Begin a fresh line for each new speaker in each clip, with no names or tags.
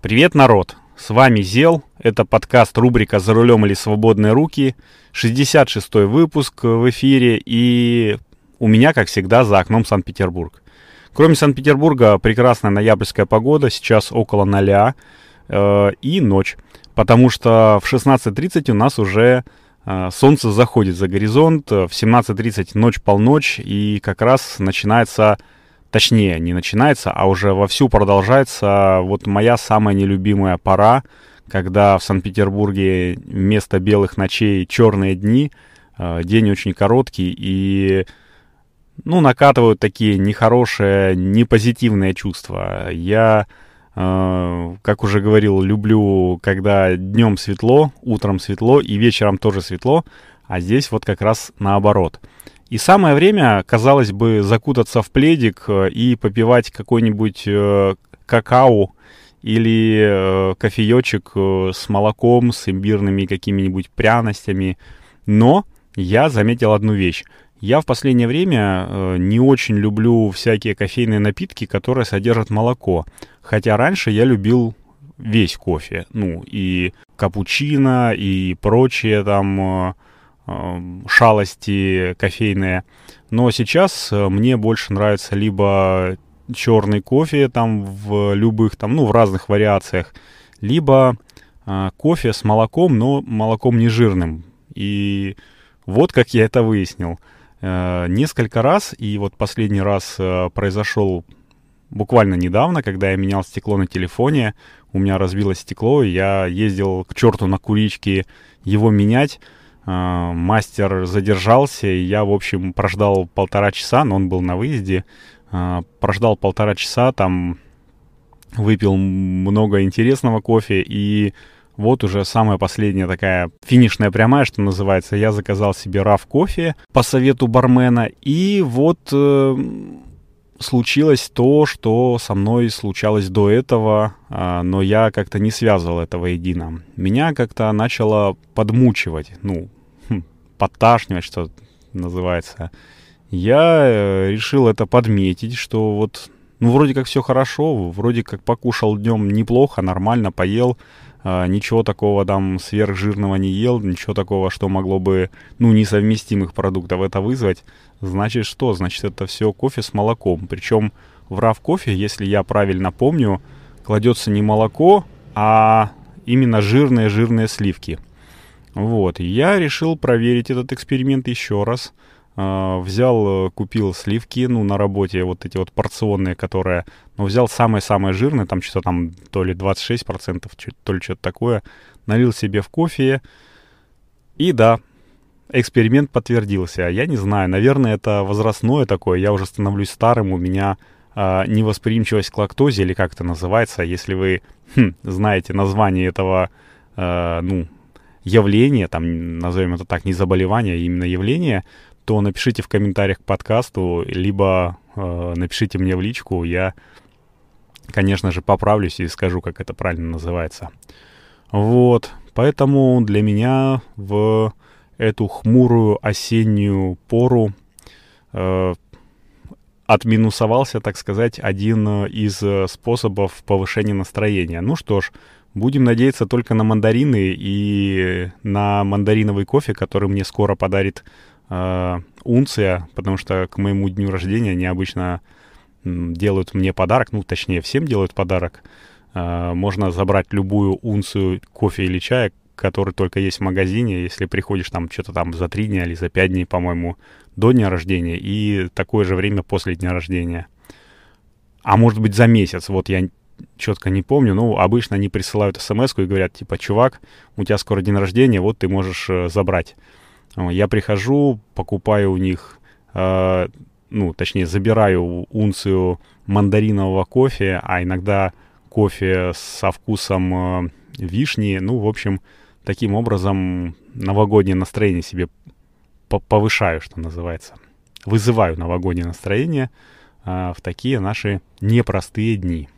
Привет, народ! С вами Зел, это подкаст рубрика «За рулем или свободные руки», 66-й выпуск в эфире, и у меня, как всегда, за окном Санкт-Петербург. Кроме Санкт-Петербурга, прекрасная ноябрьская погода, сейчас около ноля, э, и ночь, потому что в 16.30 у нас уже э, солнце заходит за горизонт, в 17.30 ночь-полночь, и как раз начинается точнее, не начинается, а уже вовсю продолжается вот моя самая нелюбимая пора, когда в Санкт-Петербурге вместо белых ночей черные дни, э, день очень короткий и ну, накатывают такие нехорошие, непозитивные чувства. Я, э, как уже говорил, люблю, когда днем светло, утром светло и вечером тоже светло, а здесь вот как раз наоборот – и самое время, казалось бы, закутаться в пледик э, и попивать какой-нибудь э, какао или э, кофеечек с молоком, с имбирными какими-нибудь пряностями. Но я заметил одну вещь. Я в последнее время не очень люблю всякие кофейные напитки, которые содержат молоко. Хотя раньше я любил весь кофе. Ну, и капучино, и прочие там... Эм, шалости кофейные. Но сейчас э, мне больше нравится либо черный кофе там в любых там, ну, в разных вариациях, либо э, кофе с молоком, но молоком не жирным. И вот как я это выяснил. Э, несколько раз, и вот последний раз произошел буквально недавно, когда я менял стекло на телефоне, у меня разбилось стекло, и я ездил к черту на куричке его менять. А, мастер задержался, и я, в общем, прождал полтора часа, но он был на выезде. А, прождал полтора часа, там выпил много интересного кофе, и вот уже самая последняя такая финишная прямая, что называется. Я заказал себе раф кофе по совету бармена, и вот э, случилось то, что со мной случалось до этого, э, но я как-то не связывал этого едино. Меня как-то начало подмучивать, ну, подташнивать, что называется. Я э, решил это подметить, что вот, ну, вроде как все хорошо, вроде как покушал днем неплохо, нормально, поел, э, ничего такого там сверхжирного не ел, ничего такого, что могло бы, ну, несовместимых продуктов это вызвать. Значит, что? Значит, это все кофе с молоком. Причем в RAV кофе, если я правильно помню, кладется не молоко, а именно жирные-жирные сливки. Вот, я решил проверить этот эксперимент еще раз. Uh, взял, купил сливки, ну, на работе, вот эти вот порционные, которые, ну, взял самые-самые жирные, там что-то там то ли 26%, то ли что-то такое, налил себе в кофе, и да, эксперимент подтвердился. Я не знаю, наверное, это возрастное такое, я уже становлюсь старым, у меня uh, невосприимчивость к лактозе, или как это называется, если вы хм, знаете название этого, uh, ну, явление, там, назовем это так, не заболевание, а именно явление, то напишите в комментариях к подкасту, либо э, напишите мне в личку, я, конечно же, поправлюсь и скажу, как это правильно называется. Вот, поэтому для меня в эту хмурую осеннюю пору э, отминусовался, так сказать, один из способов повышения настроения. Ну что ж, Будем надеяться только на мандарины и на мандариновый кофе, который мне скоро подарит э, Унция, потому что к моему дню рождения они обычно делают мне подарок, ну, точнее, всем делают подарок. Э, можно забрать любую унцию кофе или чая, который только есть в магазине, если приходишь там что-то там за три дня или за пять дней, по-моему, до дня рождения и такое же время после дня рождения. А может быть за месяц. Вот я четко не помню, но обычно они присылают смс и говорят, типа, чувак, у тебя скоро день рождения, вот ты можешь э, забрать. Я прихожу, покупаю у них, э, ну, точнее, забираю унцию мандаринового кофе, а иногда кофе со вкусом э, вишни. Ну, в общем, таким образом новогоднее настроение себе повышаю, что называется. Вызываю новогоднее настроение э, в такие наши непростые дни.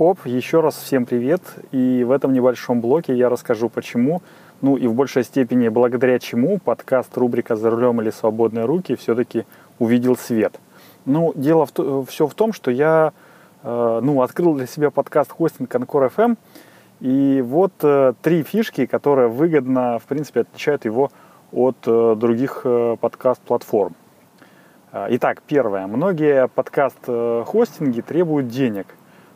Хоп, еще раз всем привет. И в этом небольшом блоке я расскажу почему, ну и в большей степени благодаря чему подкаст рубрика «За рулем или свободные руки» все-таки увидел свет. Ну, дело в, все в том, что я э, ну, открыл для себя подкаст хостинг Анкор FM, и вот э, три фишки, которые выгодно, в принципе, отличают его от э, других э, подкаст-платформ. Э, итак, первое. Многие подкаст-хостинги требуют денег.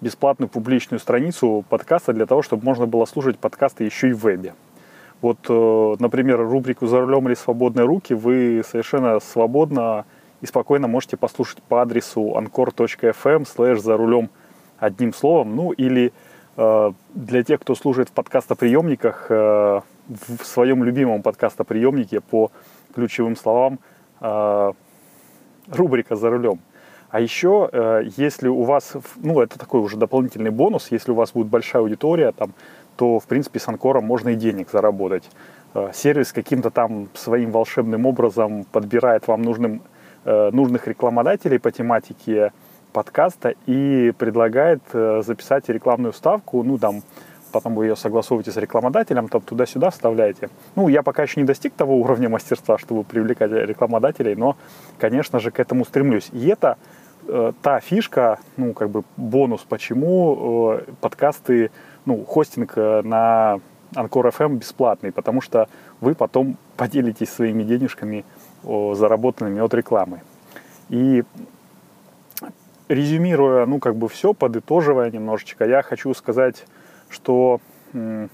бесплатную публичную страницу подкаста для того, чтобы можно было слушать подкасты еще и в вебе. Вот, э, например, рубрику «За рулем или свободные руки» вы совершенно свободно и спокойно можете послушать по адресу anchor.fm slash «За рулем» одним словом. Ну, или э, для тех, кто слушает в подкастоприемниках, э, в своем любимом подкастоприемнике по ключевым словам рубрика «За рулем». А еще, э, если у вас, ну, это такой уже дополнительный бонус, если у вас будет большая аудитория, там, то, в принципе, с Анкором можно и денег заработать. Э, сервис каким-то там своим волшебным образом подбирает вам нужным, э, нужных рекламодателей по тематике подкаста и предлагает записать рекламную ставку, ну, там, потом вы ее согласовываете с рекламодателем, там туда-сюда вставляете. Ну, я пока еще не достиг того уровня мастерства, чтобы привлекать рекламодателей, но, конечно же, к этому стремлюсь. И это э, та фишка, ну, как бы бонус, почему э, подкасты, ну, хостинг э, на Анкор FM бесплатный, потому что вы потом поделитесь своими денежками, о, заработанными от рекламы. И резюмируя, ну, как бы все, подытоживая немножечко, я хочу сказать, что ну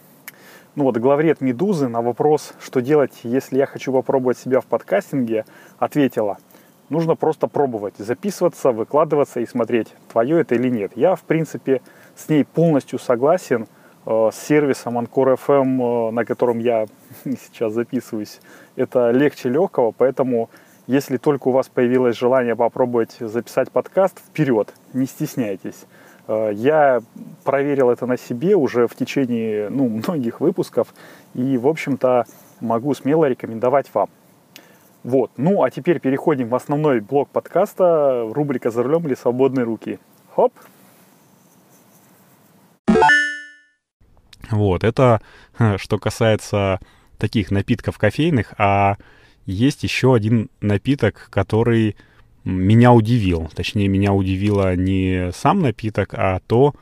вот главред «Медузы» на вопрос, что делать, если я хочу попробовать себя в подкастинге, ответила – Нужно просто пробовать, записываться, выкладываться и смотреть, твое это или нет. Я, в принципе, с ней полностью согласен. Э, с сервисом Anchor FM, э, на котором я сейчас записываюсь, это легче легкого, поэтому если только у вас появилось желание попробовать записать подкаст, вперед, не стесняйтесь. Э, я проверил это на себе уже в течение ну, многих выпусков и, в общем-то, могу смело рекомендовать вам. Вот. Ну, а теперь переходим в основной блок подкаста, рубрика «За рулем или свободные руки». Хоп!
Вот, это что касается таких напитков кофейных, а есть еще один напиток, который меня удивил. Точнее, меня удивило не сам напиток, а то,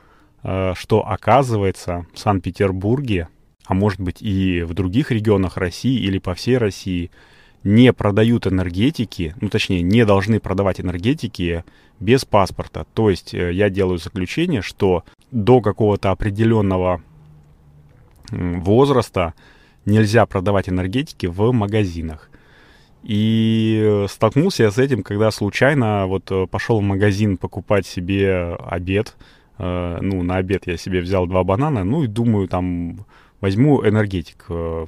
э, что оказывается в Санкт-Петербурге, а может быть и в других регионах России или по всей России – не продают энергетики, ну точнее, не должны продавать энергетики без паспорта. То есть э, я делаю заключение, что до какого-то определенного возраста нельзя продавать энергетики в магазинах. И столкнулся я с этим, когда случайно вот э, пошел в магазин покупать себе обед, э, ну, на обед я себе взял два банана, ну, и думаю, там, возьму энергетик э,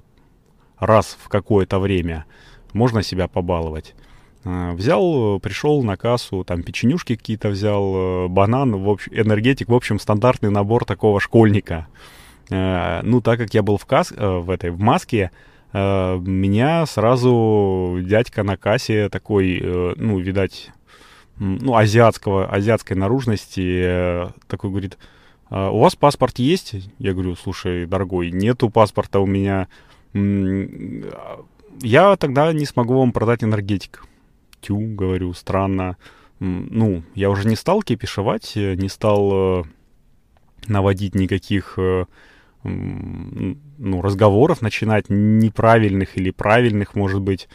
раз в какое-то время, можно себя побаловать. Э, взял, пришел на кассу, там печенюшки какие-то взял, банан, в общем, энергетик, в общем, стандартный набор такого школьника. Ну, так как я был в, кас... в этой, в маске, меня сразу дядька на кассе такой, ну, видать, ну, азиатского, азиатской наружности, э, такой говорит, «А у вас паспорт есть? Я говорю, слушай, дорогой, нету паспорта у меня. Я тогда не смогу вам продать энергетик. Тю, говорю, странно. Ну, я уже не стал кипишевать, э, не стал э, наводить никаких ну, разговоров, начинать неправильных или правильных, может быть.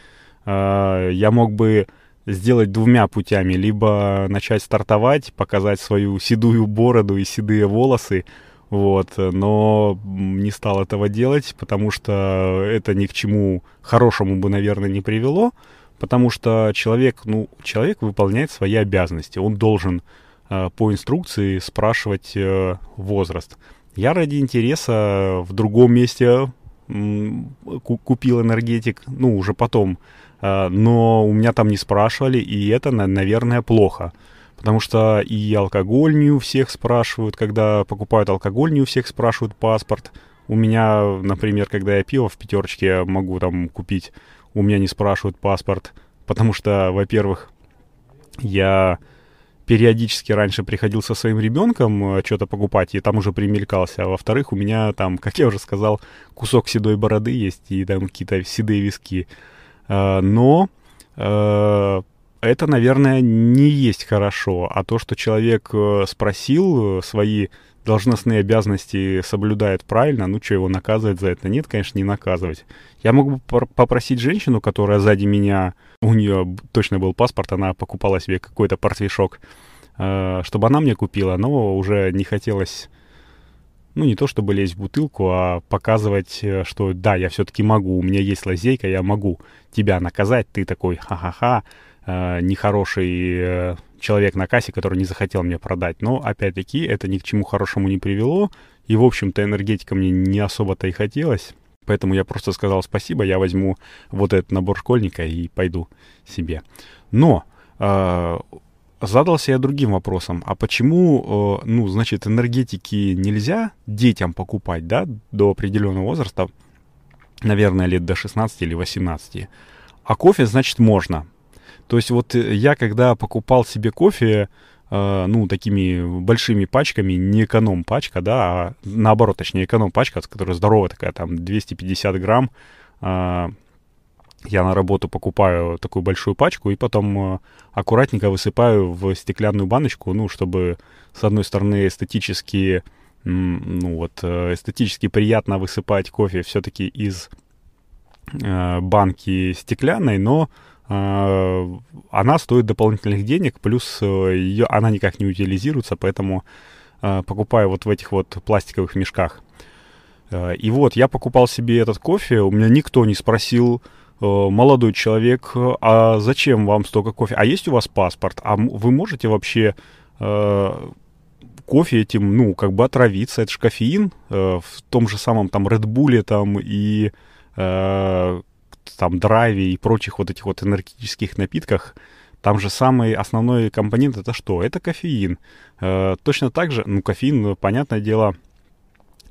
Я мог бы сделать двумя путями. Либо начать стартовать, показать свою седую бороду и седые волосы, вот, но не стал этого делать, потому что это ни к чему хорошему бы, наверное, не привело, потому что человек, ну, человек выполняет свои обязанности, он должен э, по инструкции спрашивать э, возраст. Я ради интереса в другом месте купил энергетик, ну, уже потом Э, но у меня там не спрашивали, и это, наверное, плохо. Потому что и алкоголь не у всех спрашивают, когда покупают алкоголь, не у всех спрашивают паспорт. У меня, например, когда я пиво в пятерочке могу там купить, у меня не спрашивают паспорт, потому что, во-первых, я периодически раньше приходил со своим ребенком э, что-то покупать, и там уже примелькался. А во-вторых, у меня там, как я уже сказал, кусок седой бороды есть, и там какие-то седые виски. Э, но э, это, наверное, не есть хорошо. А то, что человек э, спросил, свои должностные обязанности соблюдает правильно, ну что, его наказывать за это? Нет, конечно, не наказывать. Я мог бы попросить женщину, которая сзади меня, у нее точно был паспорт, она покупала себе какой-то портвишок, чтобы она мне купила, но уже не хотелось ну, не то чтобы лезть в бутылку, а показывать, э, что да, я все-таки могу, у меня есть лазейка, я могу тебя наказать, ты такой ха-ха-ха, э, нехороший э, человек на кассе, который не захотел мне продать. Но, опять-таки, это ни к чему хорошему не привело, и, в общем-то, энергетика мне не особо-то и хотелось. Поэтому я просто сказал спасибо, я возьму вот этот набор школьника и пойду себе. Но э, задался я другим вопросом. А почему, э, ну, значит, энергетики нельзя детям покупать, да, до определенного возраста, наверное, лет до 16 или 18, а кофе, значит, можно. То есть вот э, я, когда покупал себе кофе, ну, такими большими пачками, не эконом-пачка, да, а наоборот, точнее, эконом-пачка, которая здоровая такая, там, 250 грамм, я на работу покупаю такую большую пачку и потом э, аккуратненько высыпаю в стеклянную баночку, ну, чтобы, с одной стороны, эстетически, ну, вот, э, эстетически приятно высыпать кофе все-таки из э, банки стеклянной, но э, она стоит дополнительных денег, плюс э, ее, она никак не утилизируется, поэтому э, покупаю вот в этих вот пластиковых мешках. Э, и вот, я покупал себе этот кофе, у меня никто не спросил, молодой человек, а зачем вам столько кофе? А есть у вас паспорт? А вы можете вообще кофе этим, ну, как бы отравиться? Это же кофеин в том же самом там Bull там и там драйве и прочих вот этих вот энергетических напитках. Там же самый основной компонент это что? Это кофеин. Э, точно так же, ну, кофеин, понятное дело,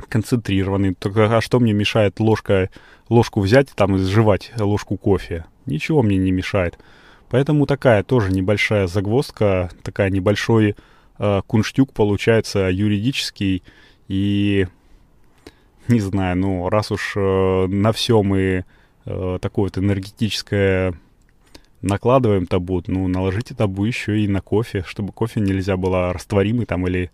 концентрированный. Только, а что мне мешает ложка, ложку взять и там изживать ложку кофе? Ничего мне не мешает. Поэтому такая тоже небольшая загвоздка, такая небольшой э, кунштюк получается юридический. И не знаю, ну раз уж э, на все мы э, такое вот энергетическое накладываем табу, ну наложите табу еще и на кофе, чтобы кофе нельзя было растворимый там или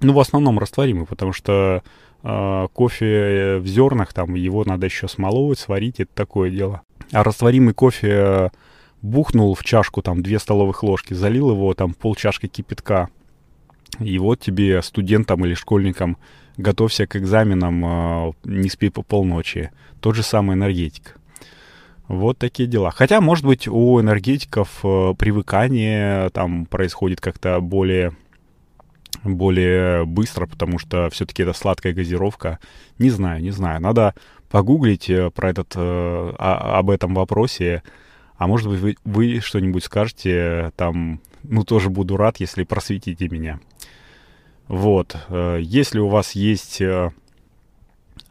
ну, в основном растворимый, потому что э, кофе в зернах, там, его надо еще смолоть, сварить, это такое дело. А растворимый кофе бухнул в чашку, там, две столовых ложки, залил его, там, пол чашки кипятка. И вот тебе, студентам или школьникам, готовься к экзаменам, э, не спи по полночи. Тот же самый энергетик. Вот такие дела. Хотя, может быть, у энергетиков э, привыкание там происходит как-то более более быстро, потому что все-таки это сладкая газировка. Не знаю, не знаю. Надо погуглить э, про этот, э, об этом вопросе. А может быть, вы, вы что-нибудь скажете там, ну, тоже буду рад, если просветите меня. Вот. Э, если у вас есть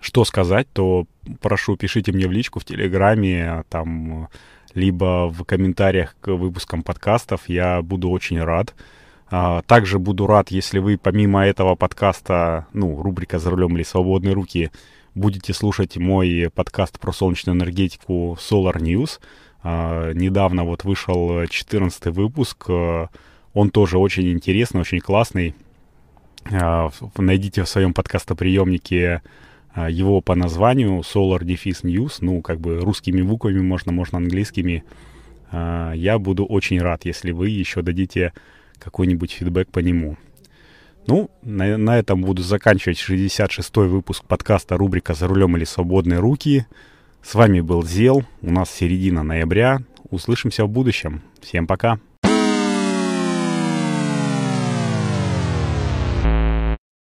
что сказать, то прошу, пишите мне в личку в Телеграме, там, либо в комментариях к выпускам подкастов. Я буду очень рад. А, также буду рад, если вы помимо этого подкаста, ну, рубрика «За рулем» или «Свободные руки», будете слушать мой подкаст про солнечную энергетику Solar News. А, недавно вот вышел 14 выпуск. А, он тоже очень интересный, очень классный. Найдите в своем подкастоприемнике его по названию Solar Defis News. Ну, как бы русскими буквами можно, можно английскими. Я буду очень рад, если вы еще дадите какой-нибудь фидбэк по нему. Ну, на, на этом буду заканчивать 66-й выпуск подкаста рубрика «За рулем или свободные руки». С вами был Зел. У нас середина ноября. Услышимся в будущем. Всем пока.